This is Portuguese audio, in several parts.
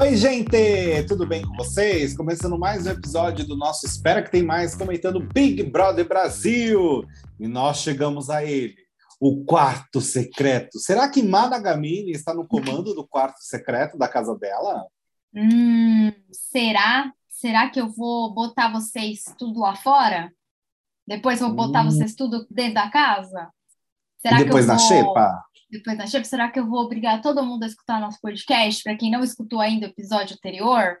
Oi, gente! Tudo bem com vocês? Começando mais um episódio do nosso Espera que tem mais, comentando Big Brother Brasil. E nós chegamos a ele, o quarto secreto. Será que Managamini está no comando do quarto secreto da casa dela? Hum, será? Será que eu vou botar vocês tudo lá fora? Depois vou botar Hum. vocês tudo dentro da casa? Será e depois que eu na vou... xepa? Depois na xepa, será que eu vou obrigar todo mundo a escutar nosso podcast? Para quem não escutou ainda o episódio anterior?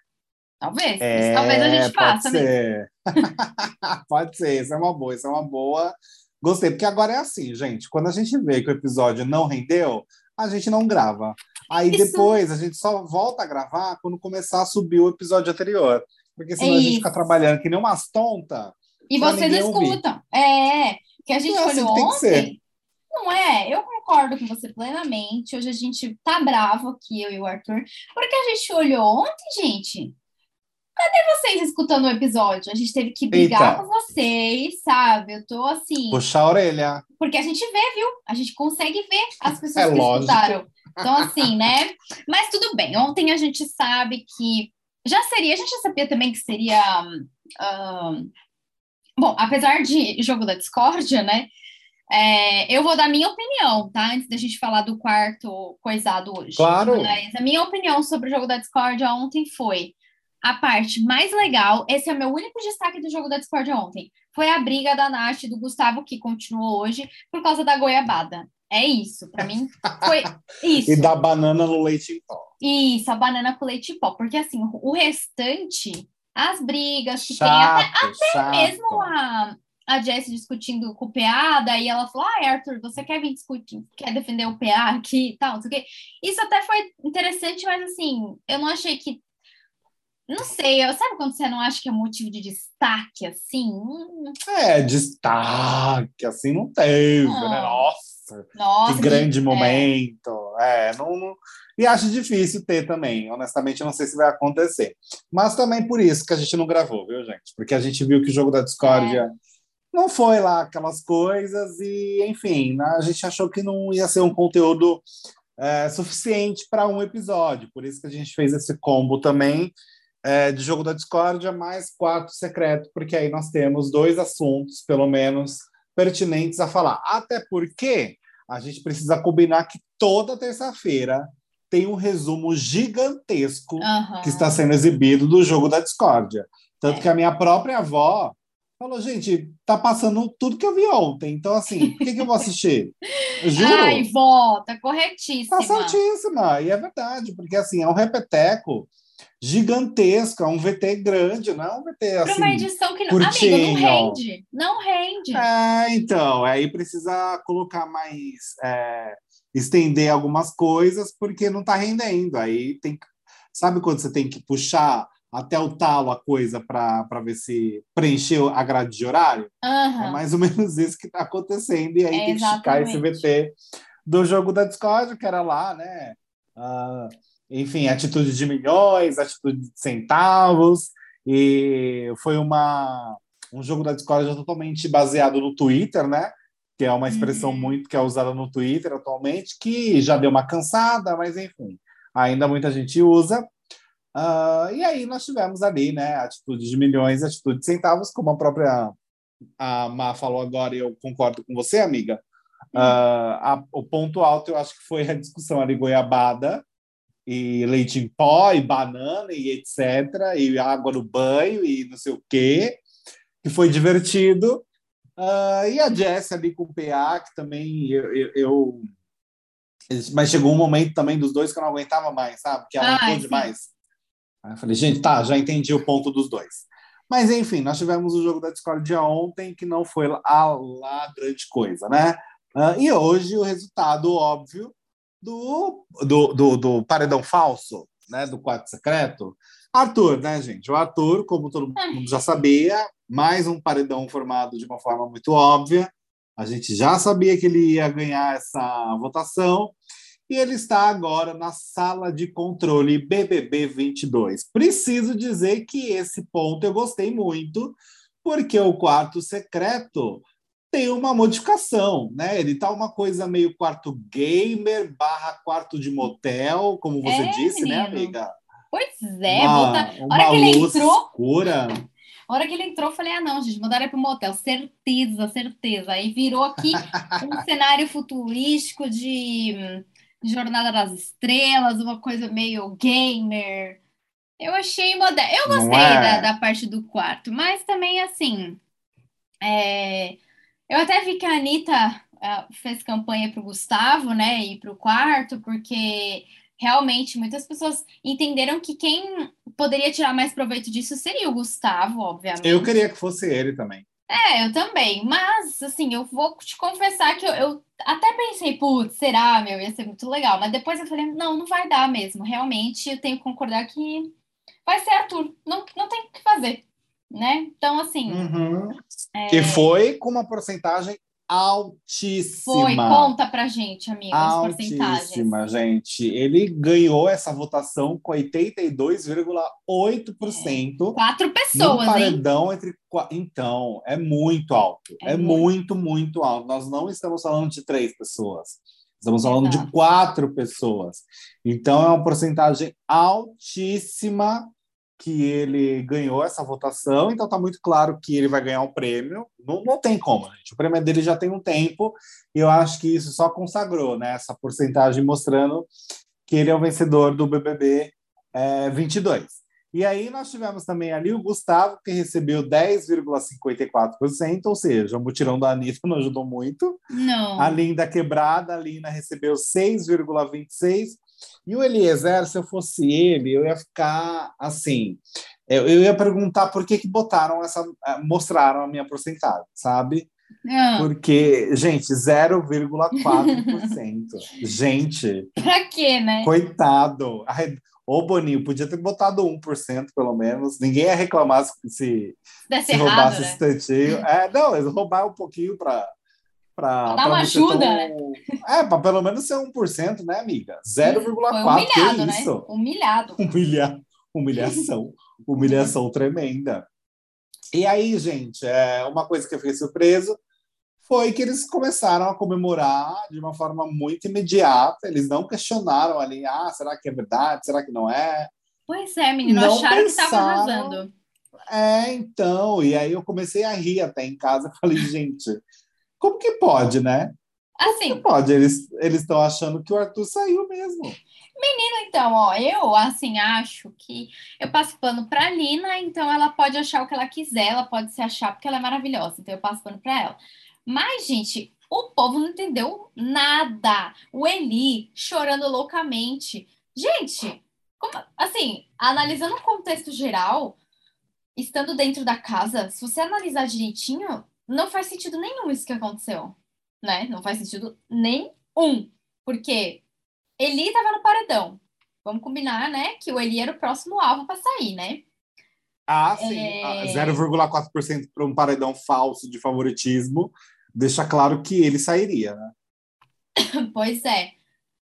Talvez. Isso talvez a gente É, pode faça. mesmo. ser. pode ser, isso é uma boa, isso é uma boa. Gostei, porque agora é assim, gente. Quando a gente vê que o episódio não rendeu, a gente não grava. Aí Isso. depois a gente só volta a gravar quando começar a subir o episódio anterior. Porque senão a gente fica trabalhando que nem umas tontas. E vocês ninguém ouvir. escutam. É, que a gente É assim olhou que ontem. Não é? Eu concordo com você plenamente. Hoje a gente tá bravo aqui, eu e o Arthur, porque a gente olhou ontem, gente. Cadê vocês escutando o episódio? A gente teve que brigar Eita. com vocês, sabe? Eu tô assim. Puxar a orelha. Porque a gente vê, viu? A gente consegue ver as pessoas É que lógico. escutaram. Então, assim, né? Mas tudo bem. Ontem a gente sabe que já seria, a gente já sabia também que seria. hum, bom, apesar de jogo da discórdia, né? É, eu vou dar minha opinião, tá? Antes da gente falar do quarto coisado hoje. Claro. Mas a minha opinião sobre o jogo da discórdia ontem foi a parte mais legal. Esse é o meu único destaque do jogo da discórdia ontem. Foi a briga da Nath e do Gustavo, que continuou hoje, por causa da goiabada. É isso, pra mim foi isso. E da banana no leite em pó. Isso, a banana com leite em pó. Porque assim, o restante, as brigas que tem, Chato, até chato. mesmo a, a Jessie discutindo com o PA, daí ela falou: Ai, Arthur, você quer vir discutir, quer defender o PA aqui e tal, não sei o quê. Isso até foi interessante, mas assim, eu não achei que. Não sei, eu- sabe quando você não acha que é motivo de destaque, assim? É, destaque, assim não teve, Não. né? Nossa, nossa, que grande é. momento. É, não, não- E acho difícil ter também. Honestamente, não sei se vai acontecer. Mas também por isso que a gente não gravou, viu, gente? Porque a gente viu que o jogo da discórdia É. não foi lá aquelas coisas e, enfim, né, a gente achou que não ia ser um conteúdo é, suficiente para um episódio. Por isso que a gente fez esse combo também é, de jogo da discórdia mais quarto secreto, porque aí nós temos dois assuntos, pelo menos, pertinentes a falar. Até porque a gente precisa combinar que toda terça-feira tem um resumo gigantesco Aham. que está sendo exibido do jogo da discórdia. Tanto É. que a minha própria avó falou, gente, tá passando tudo que eu vi ontem. Então, assim, por que, que eu vou assistir? Eu juro. Ai, tá corretíssima. Tá certíssima, e é verdade, porque assim, é um repeteco gigantesco, é um VT grande, não é um VT Para assim. uma edição que não. curtinho. Amigo, não rende. Não rende. É, então, aí precisa colocar mais. é, estender algumas coisas, porque não tá rendendo. Aí tem. Sabe quando você tem que puxar até o talo a coisa para ver se preencheu a grade de horário? Aham. É mais ou menos isso que está acontecendo, e aí É tem que esticar esse. VT do jogo da Discord, que era lá, né? Ah, enfim, atitude de milhões, atitude de centavos, e foi uma, um jogo da Discord totalmente baseado no Twitter, né? Que é uma expressão Uhum. muito que é usada no Twitter atualmente, que já deu uma cansada, mas enfim, ainda muita gente usa. Ah, e aí nós tivemos ali, né? Atitude de milhões, atitude de centavos, como a própria a Má falou agora, e eu concordo com você, amiga. Ah, a- o ponto alto eu acho que foi a discussão ali goiabada e leite em pó e banana e etc e água no banho e não sei o quê que foi divertido Ah, e a Jess ali com o PA que também eu, eu- eu- mas chegou um momento também dos dois que eu não aguentava mais sabe que ela Ai, não sim. demais Aí eu falei gente tá já entendi o ponto dos dois mas enfim nós tivemos o jogo da Discord dia ontem que não foi lá, lá grande coisa né ah, e hoje o resultado óbvio do, do, do, do paredão falso, né? Do quarto secreto. Arthur, né, gente? O Arthur, como todo mundo já sabia, mais um paredão formado de uma forma muito óbvia. A gente já sabia que ele ia ganhar essa votação e ele está agora na sala de controle BBB 22. Preciso dizer que esse ponto eu gostei muito, porque o quarto secreto tem uma modificação, né? Ele tá uma coisa meio quarto gamer barra quarto de motel, como você É, disse, né, menino. amiga? Pois é, uma, uma hora que ele luz entrou, escura. a hora que ele entrou, eu falei, ah, não, gente, mudaram para o motel, certeza, certeza. Aí virou aqui um cenário futurístico de hum, Jornada das Estrelas, uma coisa meio gamer. Eu achei moderno. Eu gostei é? da, da parte do quarto, mas também, assim, é, eu até vi que a Anitta ah, fez campanha para o Gustavo, né, e para o quarto, porque realmente muitas pessoas entenderam que quem poderia tirar mais proveito disso seria o Gustavo, obviamente. Eu queria que fosse ele também. É, eu também, mas assim, eu vou te confessar que eu, eu até pensei, putz, será, meu, ia ser muito legal, mas depois eu falei, não, não vai dar mesmo, realmente eu tenho que concordar que vai ser Arthur, não, não tem o que fazer, né? Então, assim, Uhum. é, E foi com uma porcentagem altíssima. foi, conta pra gente, amiga, as porcentagens. Altíssima, gente. Ele ganhou essa votação com 82,8%. Quatro num pessoas, hein? paredão entre. qua- Então, é muito alto. É É, muito, muito alto. Nós não estamos falando de três pessoas. Estamos falando Exato. de quatro pessoas. Então, é uma porcentagem altíssima que ele ganhou essa votação. Então, está muito claro que ele vai ganhar um prêmio. Não, não tem como, gente. O prêmio dele já tem um tempo. E eu acho que isso só consagrou, né? Essa porcentagem mostrando que ele é o vencedor do BBB é, 22. E aí nós tivemos também ali o Gustavo, que recebeu 10,54%, ou seja, o mutirão da Anitta não ajudou muito. Não. A Linda Quebrada, a Lina recebeu 6,26%. E o Eliezer, se eu fosse ele, eu ia ficar assim. Eu, eu ia perguntar por que, que botaram essa. eh, mostraram a minha porcentagem, sabe? Ah, Porque, gente, 0,4%. gente, pra quê, né? Coitado. Ai, Ô, Boninho, podia ter botado 1% pelo menos. Ninguém ia reclamar se, se, se errado, roubasse né? esse tantinho. É, não, eles roubaram um pouquinho para. Pra, Pra dar uma ajuda, tão- né? É, para pelo menos ser 1%, né, amiga? Foi 0,4%. Que humilhado, né? isso? Humilhado. Humilha... Humilhação. Humilhação tremenda. E aí, gente, é, uma coisa que eu fiquei surpreso foi que eles começaram a comemorar de uma forma muito imediata. Eles não questionaram ali, ah, será que é verdade? Será que não é? Pois é, menino, Não acharam que estavam pensaram. arrasando. É, então. E aí eu comecei a rir até em casa. Falei, gente, como que pode, né? Assim, Não pode. Eles eles estão achando que o Arthur saiu mesmo. Então, ó, eu assim acho que eu passo pano pra Lina, então ela pode achar o que ela quiser, ela pode se achar porque ela é maravilhosa, então eu passo pano pra ela. Mas, gente, o povo não entendeu nada. O Eli chorando loucamente. Gente, como- assim, analisando o contexto geral, estando dentro da casa, se você analisar direitinho, não faz sentido nenhum isso que aconteceu, né? Não faz sentido nenhum. Porque Eli tava no paredão. Vamos combinar, né? Que o Eli era o próximo alvo para sair, né? Ah, sim. É. Ah, 0,4% para um paredão falso de favoritismo deixa claro que ele sairia, né? Pois é.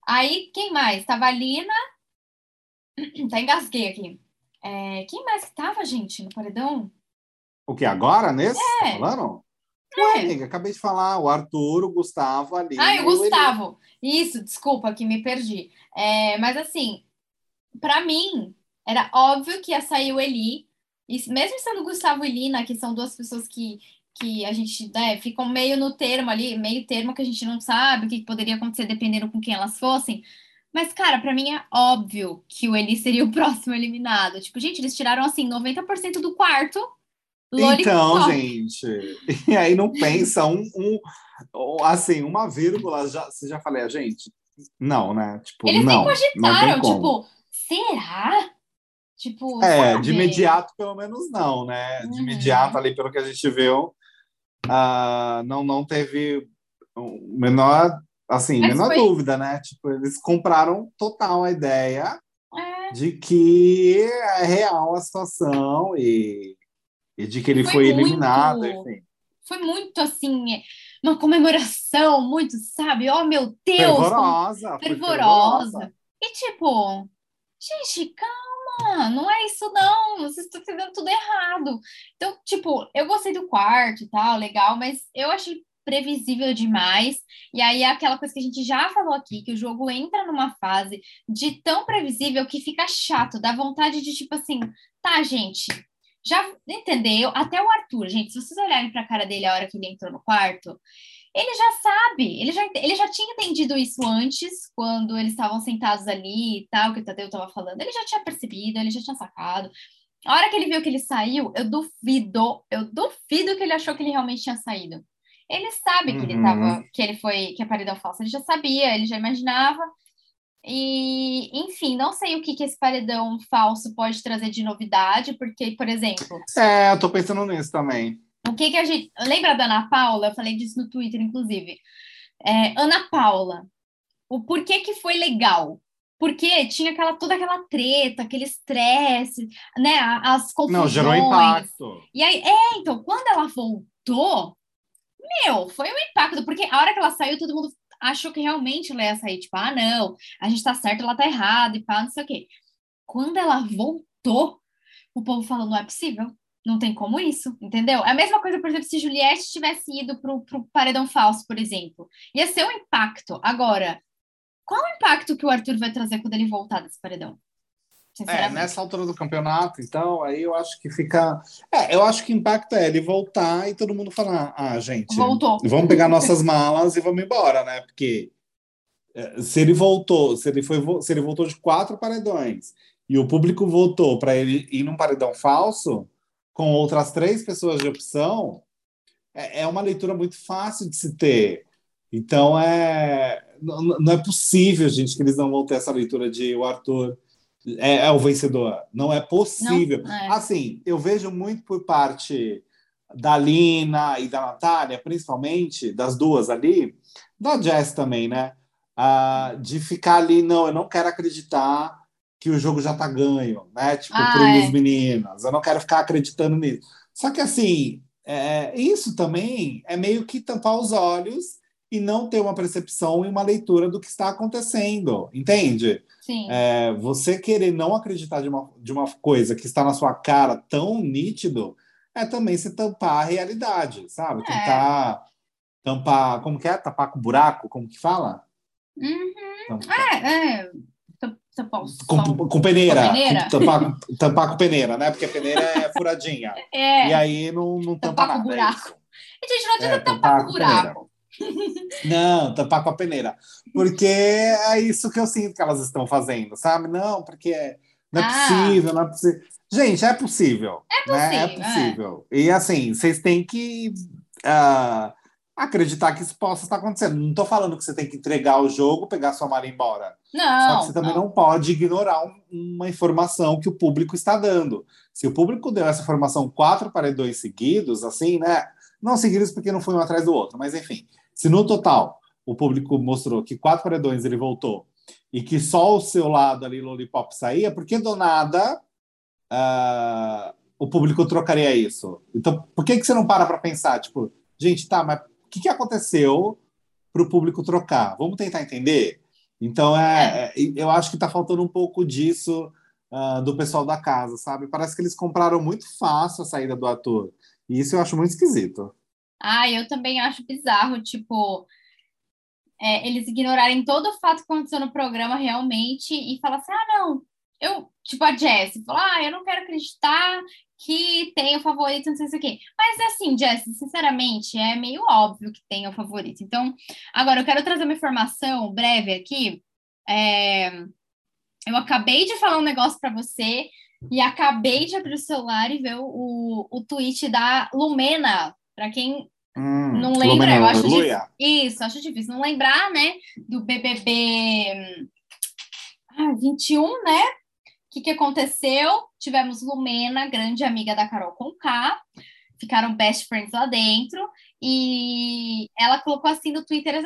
Aí, quem mais? Tava a Lina. Tá engasguei aqui. É, quem mais que tava, gente, no paredão? O que, agora, nesse? É. Tá falando? É. Ué, acabei de falar. O Arthur, o Gustavo, ali. Ah, o Gustavo. Isso, desculpa que me perdi. É, mas assim, pra mim, era óbvio que ia sair o Eli. E mesmo sendo o Gustavo e Lina, que são duas pessoas que, que a gente né, ficam meio no termo ali, meio termo que a gente não sabe o que poderia acontecer dependendo com quem elas fossem. Mas, cara, pra mim é óbvio que o Eli seria o próximo eliminado. Tipo, gente, eles tiraram assim 90% do quarto. Então, gente, e aí não pensa um, um- assim, uma vírgula, já, você já falei, a gente, não, né? Tipo, Eles não, nem cogitaram, tipo, será? Tipo, É, sabe? de imediato, pelo menos não, né? De Uhum. imediato, ali, pelo que a gente viu, ah, não, não teve o menor, assim, Mas menor foi- dúvida, né? Tipo, eles compraram total a ideia É. de que é real a situação e, e de que ele Foi foi, muito- eliminado, enfim. foi muito assim, uma comemoração, muito, sabe? Oh, meu Deus! Fervorosa, fervorosa. E tipo, gente, calma, não é isso não, vocês estão entendendo tudo errado. Então, tipo, eu gostei do quarto e tal, legal, mas eu achei previsível demais. E aí é aquela coisa que a gente já falou aqui, que o jogo entra numa fase de tão previsível que fica chato, dá vontade de tipo assim, tá, gente, já entendeu? Até o Arthur, gente, se vocês olharem para a cara dele a hora que ele entrou no quarto, ele já sabe, ele já, ele já tinha entendido isso antes, quando eles estavam sentados ali e tal, que o Tadeu estava falando, ele já tinha percebido, ele já tinha sacado. A hora que ele viu que ele saiu, eu duvido, eu duvido que ele achou que ele realmente tinha saído. Ele sabe que uhum. ele tava, que ele foi, que é paredão falso, ele já sabia, ele já imaginava, e, enfim, não sei o que, que esse paredão falso pode trazer de novidade, porque, por exemplo. É, eu tô pensando nisso também. O que, que a gente. Lembra da Ana Paula? Eu falei disso no Twitter, inclusive. É, Ana Paula, o porquê que foi legal? Porque tinha aquela, toda aquela treta, aquele estresse, né? As confusões. Não, gerou impacto. E aí, é, então, quando ela voltou, meu, foi um impacto, porque a hora que ela saiu, todo mundo achou que realmente ela ia sair, tipo, ah, não, a gente tá certo, ela tá errada e pá, não sei o quê. Quando ela voltou, o povo falou, não é possível, não tem como isso, entendeu? É a mesma coisa, por exemplo, se Juliette tivesse ido pro, pro paredão falso, por exemplo. Ia ser um impacto. Agora, qual o impacto que o Arthur vai trazer quando ele voltar desse paredão? É, nessa altura do campeonato, então, aí eu acho que fica. É, eu acho que o impacto é ele voltar e todo mundo falar: ah, gente, Voltou. vamos pegar nossas malas e vamos embora, né? Porque é, se ele voltou, se ele foi, se ele voltou de quatro paredões e o público votou para ele ir num paredão falso com outras três pessoas de opção, é, é uma leitura muito fácil de se ter. Então é não, não é possível, gente, que eles não vão ter essa leitura de o Arthur é, é o vencedor. Não é possível. Não, é. Assim, eu vejo muito por parte da Lina e da Natália, principalmente, das duas ali, da Jess também, né? Ah, de ficar ali, não, eu não quero acreditar que o jogo já tá ganho, né? Tipo, ah, para os é. meninos. Eu não quero ficar acreditando nisso. Só que, assim, é, isso também é meio que tampar os olhos e não ter uma percepção e uma leitura do que está acontecendo, entende? Sim. É, você querer não acreditar de uma, de uma coisa que está na sua cara tão nítido é também se tampar a realidade, sabe? É. Tentar tampar, como que é? Tapar com buraco, como que fala? Uhum. É, é. Tampar com, com peneira. Com peneira? tampar, tampar com peneira, né? Porque peneira é furadinha. É. E aí não, não tampa tampar nada. Com é buraco. É gente, não adianta é, tampar, tampar com buraco. Peneira. Não, tampar com a peneira. Porque é isso que eu sinto que elas estão fazendo, sabe? Não, porque não é ah. possível, não é possível. Gente, é possível. É possível. Né? É possível. É. E assim, vocês têm que uh, acreditar que isso possa estar acontecendo. Não estou falando que você tem que entregar o jogo, pegar sua mala e ir embora. Não. Só que você também não, não pode ignorar um, uma informação que o público está dando. Se o público deu essa informação quatro paredões seguidos, assim, né? Não seguidos porque não foi um atrás do outro, mas enfim. Se no total o público mostrou que quatro paredões ele voltou e que só o seu lado ali, Lollipop, saía, por que do nada uh, o público trocaria isso? Então, por que, que você não para para pensar? Tipo, gente, tá, mas o que, que aconteceu para o público trocar? Vamos tentar entender? Então, é, é eu acho que está faltando um pouco disso uh, do pessoal da casa, sabe? Parece que eles compraram muito fácil a saída do ator. E isso eu acho muito esquisito. Ah, eu também acho bizarro, tipo, é, eles ignorarem todo o fato que aconteceu no programa realmente e falar assim, ah, não, eu, tipo, a Jessie, falar, ah, eu não quero acreditar que tem o favorito, não sei o quê. Mas, assim, Jessie, sinceramente, é meio óbvio que tem o favorito. Então, agora, eu quero trazer uma informação breve aqui. É... Eu acabei de falar um negócio para você e acabei de abrir o celular e ver o, o tweet da Lumena, para quem hum, não lembra, eu acho difícil. Isso, acho difícil não lembrar, né? Do BBB ah, 21, né? O que, que aconteceu? Tivemos Lumena, grande amiga da Carol Conká, ficaram best friends lá dentro, e ela colocou assim no Twitter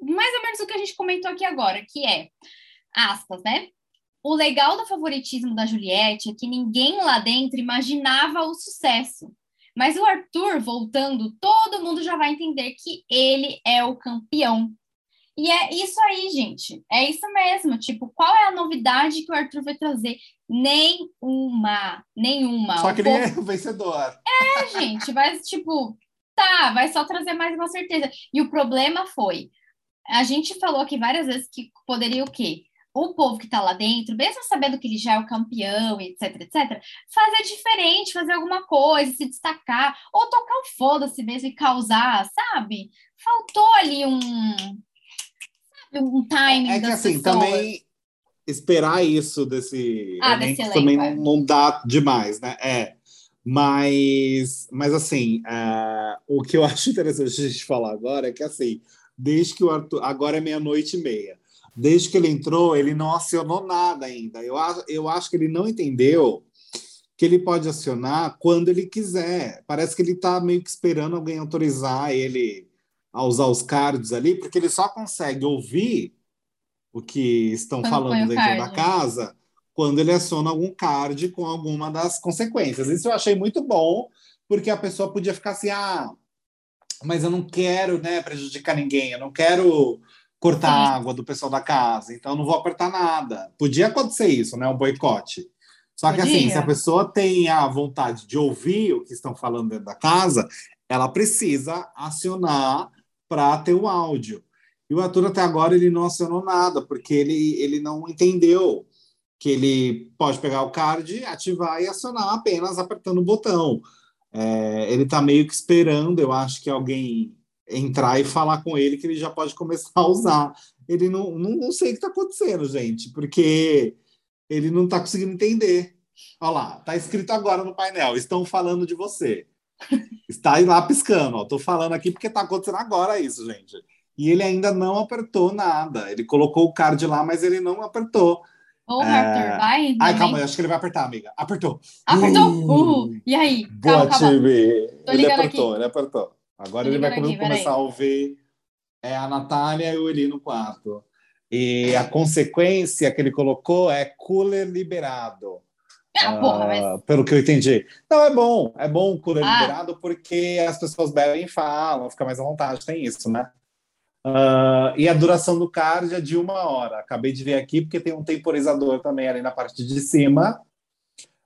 mais ou menos o que a gente comentou aqui agora, que é, aspas, né? O legal do favoritismo da Juliette é que ninguém lá dentro imaginava o sucesso. Mas o Arthur voltando, todo mundo já vai entender que ele é o campeão. E é isso aí, gente. É isso mesmo. Tipo, qual é a novidade que o Arthur vai trazer? Nenhuma. Nenhuma. Só que ele é o vencedor. É, gente. Mas, tipo, tá, vai só trazer mais uma certeza. E o problema foi, a gente falou aqui várias vezes que poderia o quê? O povo que está lá dentro, mesmo sabendo que ele já é o campeão, etc, etc, fazer diferente, fazer alguma coisa, se destacar, ou tocar o foda-se mesmo e causar, sabe? Faltou ali um, sabe, um timing. É que assim, pessoas. também esperar isso desse, ah, desse elenco, também não, não, dá demais, né? É. Mas, mas assim, uh, o que eu acho interessante a gente falar agora é que assim, desde que o Arthur. Agora é meia-noite e meia desde que ele entrou, ele não acionou nada ainda. Eu, eu acho que ele não entendeu que ele pode acionar quando ele quiser. Parece que ele está meio que esperando alguém autorizar ele a usar os cards ali, porque ele só consegue ouvir o que estão quando falando dentro da casa quando ele aciona algum card com alguma das consequências. Isso eu achei muito bom, porque a pessoa podia ficar assim, ah, mas eu não quero né, prejudicar ninguém, eu não quero cortar a água do pessoal da casa, então não vou apertar nada. Podia acontecer isso, né? Um boicote. Só que Podia. assim, se a pessoa tem a vontade de ouvir o que estão falando dentro da casa, ela precisa acionar para ter o áudio. E o Arthur até agora ele não acionou nada, porque ele, ele não entendeu que ele pode pegar o card, ativar e acionar apenas apertando o botão. É, ele está meio que esperando, eu acho que alguém entrar e falar com ele que ele já pode começar a usar. Ele não, não, não sei o que está acontecendo, gente, porque ele não está conseguindo entender. Olha lá, está escrito agora no painel, estão falando de você. Está aí lá piscando, estou falando aqui porque está acontecendo agora isso, gente. E ele ainda não apertou nada. Ele colocou o card lá, mas ele não apertou. Ô, Arthur, é... vai. Ai, calma, eu acho que ele vai apertar, amiga. Apertou. Apertou? Uh, uh. E aí? Boa, calma, calma. time. Ele apertou, aqui. ele apertou. Agora ele vai aqui, começar a ouvir é, a Natália e o Eli no quarto. E a consequência que ele colocou é cooler liberado. Ah, porra, mas... Uh, pelo que eu entendi. Não, é bom. É bom o cooler ah. liberado porque as pessoas bebem e falam, fica mais à vontade. Tem isso, né? Uh, e a duração do card é de uma hora. Acabei de ver aqui porque tem um temporizador também ali na parte de cima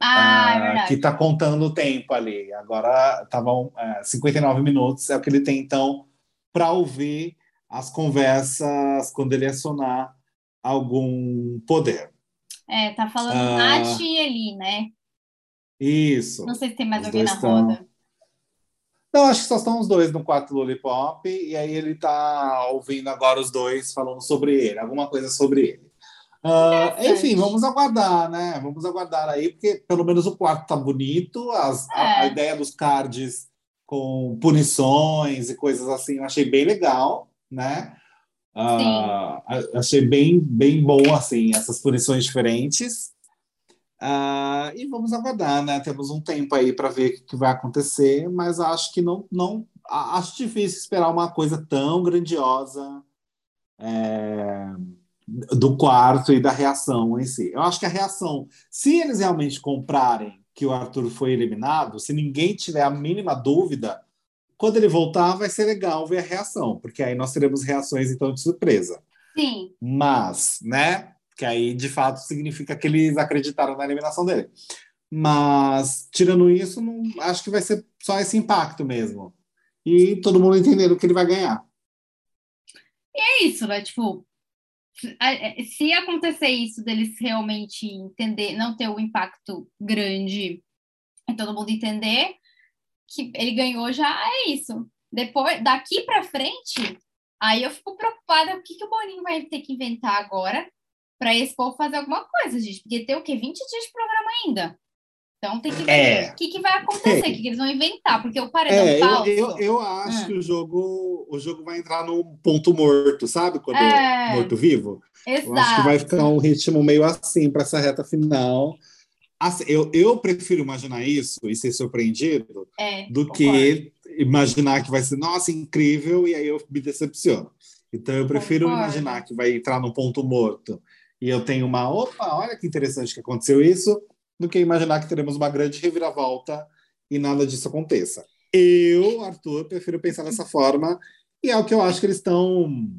ah, é que está contando o tempo ali. Agora estavam é, 59 minutos, é o que ele tem então para ouvir as conversas quando ele acionar algum poder. É, tá falando ah, Nath e Eli, né? Isso. Não sei se tem mais alguém na estão... roda. Não, acho que só estão os dois no quarto Lollipop, e aí ele tá ouvindo agora os dois falando sobre ele, alguma coisa sobre ele. Uh, enfim, vamos aguardar, né? Vamos aguardar aí, porque pelo menos o quarto tá bonito, as, é. a, a, ideia dos cards com punições e coisas assim, eu achei bem legal, né? Uh, achei bem, bem bom, assim, essas punições diferentes. Uh, e vamos aguardar, né? Temos um tempo aí para ver o que vai acontecer, mas acho que não, não acho difícil esperar uma coisa tão grandiosa. É do quarto e da reação em si. Eu acho que a reação, se eles realmente comprarem que o Arthur foi eliminado, se ninguém tiver a mínima dúvida, quando ele voltar vai ser legal ver a reação, porque aí nós teremos reações então de surpresa. Sim. Mas, né? Que aí de fato significa que eles acreditaram na eliminação dele. Mas tirando isso, não, acho que vai ser só esse impacto mesmo. E todo mundo entendendo que ele vai ganhar. E é isso, né? Tipo, se acontecer isso deles realmente entender, não ter o um impacto grande e todo mundo entender que ele ganhou já é isso. Depois, daqui para frente, aí eu fico preocupada o que, que o Boninho vai ter que inventar agora para esse povo fazer alguma coisa, gente. Porque tem o quê? 20 dias de programa ainda. Então tem que ver é. o que, que vai acontecer, o que, que, eles vão inventar, porque o paredão é, falso... Eu, eu, eu acho hum. que o jogo, o jogo vai entrar no ponto morto, sabe? Quando é. morto-vivo. Exato. Eu acho que vai ficar um ritmo meio assim para essa reta final. Assim, eu, eu prefiro imaginar isso e ser surpreendido é, do concordo. que imaginar que vai ser, nossa, incrível, e aí eu me decepciono. Então eu prefiro concordo. imaginar que vai entrar no ponto morto e eu tenho uma, opa, olha que interessante que aconteceu isso, do que imaginar que teremos uma grande reviravolta e nada disso aconteça. Eu, Arthur, prefiro pensar dessa forma e é o que eu acho que eles estão.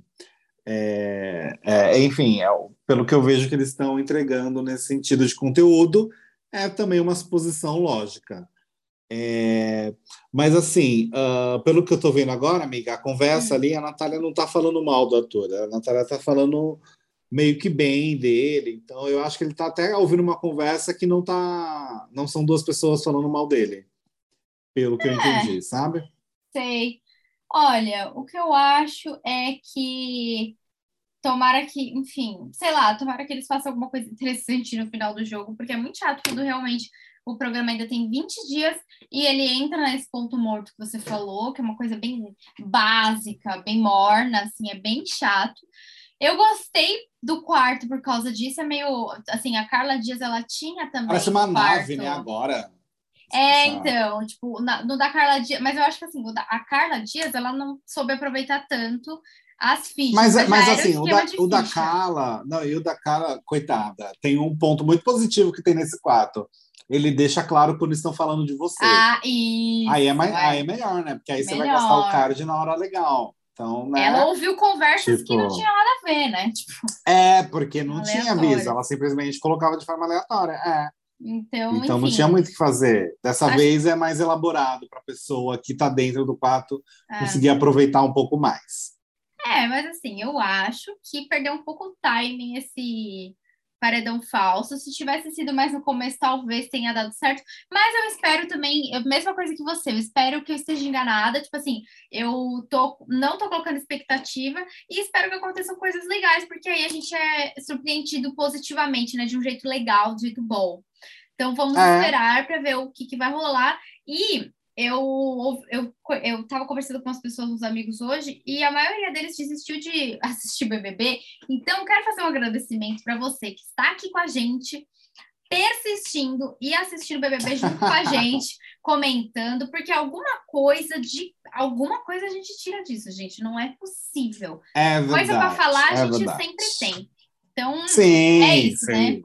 É, é, enfim, é, pelo que eu vejo que eles estão entregando nesse sentido de conteúdo, é também uma suposição lógica. É, mas assim, uh, pelo que eu tô vendo agora, amiga, a conversa hum. ali, a Natália não tá falando mal do ator, a Natália tá falando meio que bem dele. Então eu acho que ele tá até ouvindo uma conversa que não tá, não são duas pessoas falando mal dele, pelo que é, eu entendi, sabe? Sei. Olha, o que eu acho é que tomara que, enfim, sei lá, tomara que eles façam alguma coisa interessante no final do jogo, porque é muito chato quando realmente o programa ainda tem 20 dias e ele entra nesse ponto morto que você falou, que é uma coisa bem básica, bem morna, assim, é bem chato. Eu gostei do quarto por causa disso, é meio, assim, a Carla Dias, ela tinha também Parece uma nave, né, agora. É, então, tipo, na, no da Carla Dias, mas eu acho que assim, a Carla Dias, ela não soube aproveitar tanto as fichas. Mas, mas, mas assim, o da, o da Carla, não, e o da Carla, coitada, tem um ponto muito positivo que tem nesse quarto ele deixa claro quando estão falando de você. Ah, isso. Aí é, mais, é. Aí é melhor, né? Porque aí melhor. você vai gastar o card na hora legal. Então, né? Ela ouviu conversas tipo... que não tipo tinha nada a ver, né? Tipo, é, porque não aleatório. tinha aviso, ela simplesmente colocava de forma aleatória. É. Então, então não tinha muito o que fazer. Dessa Acho... vez é mais elaborado para a pessoa que está dentro do quarto é. conseguir aproveitar um pouco mais. É, mas assim, eu acho que perdeu um pouco o timing esse paredão falso. Se tivesse sido mais no começo, talvez tenha dado certo. Mas eu espero também, a mesma coisa que você, eu espero que eu esteja enganada. Tipo assim, eu tô, não tô colocando expectativa e espero que aconteçam coisas legais, porque aí a gente é surpreendido positivamente, né? De um jeito legal, de um jeito bom. Então vamos é. esperar para ver o que, que vai rolar. E eu eu eu estava conversando com as pessoas, os amigos hoje, e a maioria deles desistiu de assistir BBB. Então, quero fazer um agradecimento para você que está aqui com a gente, persistindo e assistindo BBB junto com a gente, comentando, porque alguma coisa de alguma coisa a gente tira disso, gente. Não é possível. É verdade, coisa para falar a é gente verdade. sempre tem. Então, sim, é isso, né? sim. né?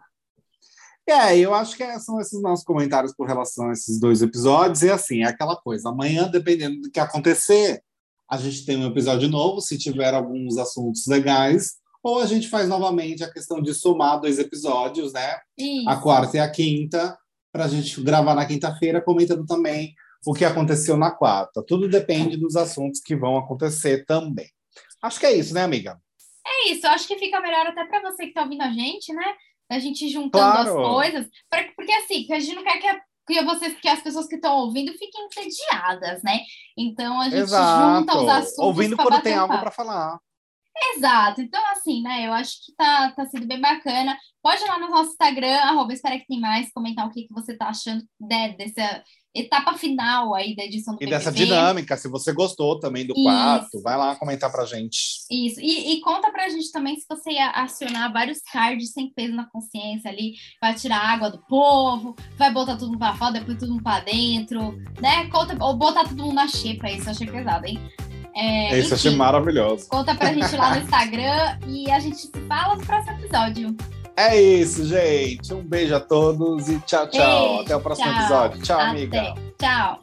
É, eu acho que são esses nossos comentários por relação a esses dois episódios. E assim, é aquela coisa. Amanhã, dependendo do que acontecer, a gente tem um episódio novo, se tiver alguns assuntos legais, ou a gente faz novamente a questão de somar dois episódios, né? Isso. A quarta e a quinta, para a gente gravar na quinta-feira, comentando também o que aconteceu na quarta. Tudo depende dos assuntos que vão acontecer também. Acho que é isso, né, amiga? É isso, acho que fica melhor até para você que está ouvindo a gente, né? A gente juntando claro. as coisas, pra, porque assim, a gente não quer que, a, que, vocês, que as pessoas que estão ouvindo fiquem entediadas, né? Então a gente Exato. junta os assuntos. Ouvindo quando tem algo para falar. Exato. Então, assim, né? Eu acho que tá, tá sendo bem bacana. Pode ir lá no nosso Instagram, arroba Espera que tem mais, comentar o que, que você tá achando né, dessa, etapa final aí da edição do E dessa dinâmica, se você gostou também do Isso. quarto, vai lá comentar pra gente. Isso, e, e conta pra gente também se você ia acionar vários cards sem peso na consciência ali, vai tirar água do povo, vai botar tudo mundo pra fora, depois tudo mundo pra dentro, né? Conta, ou botar todo mundo na xepa, isso eu achei pesado, hein? É, isso enfim, achei maravilhoso. Conta pra gente lá no Instagram e a gente se fala no próximo episódio. É isso, gente. Um beijo a todos e tchau, tchau. Beijo, Até o próximo tchau. episódio. Tchau, Até. amiga. Tchau.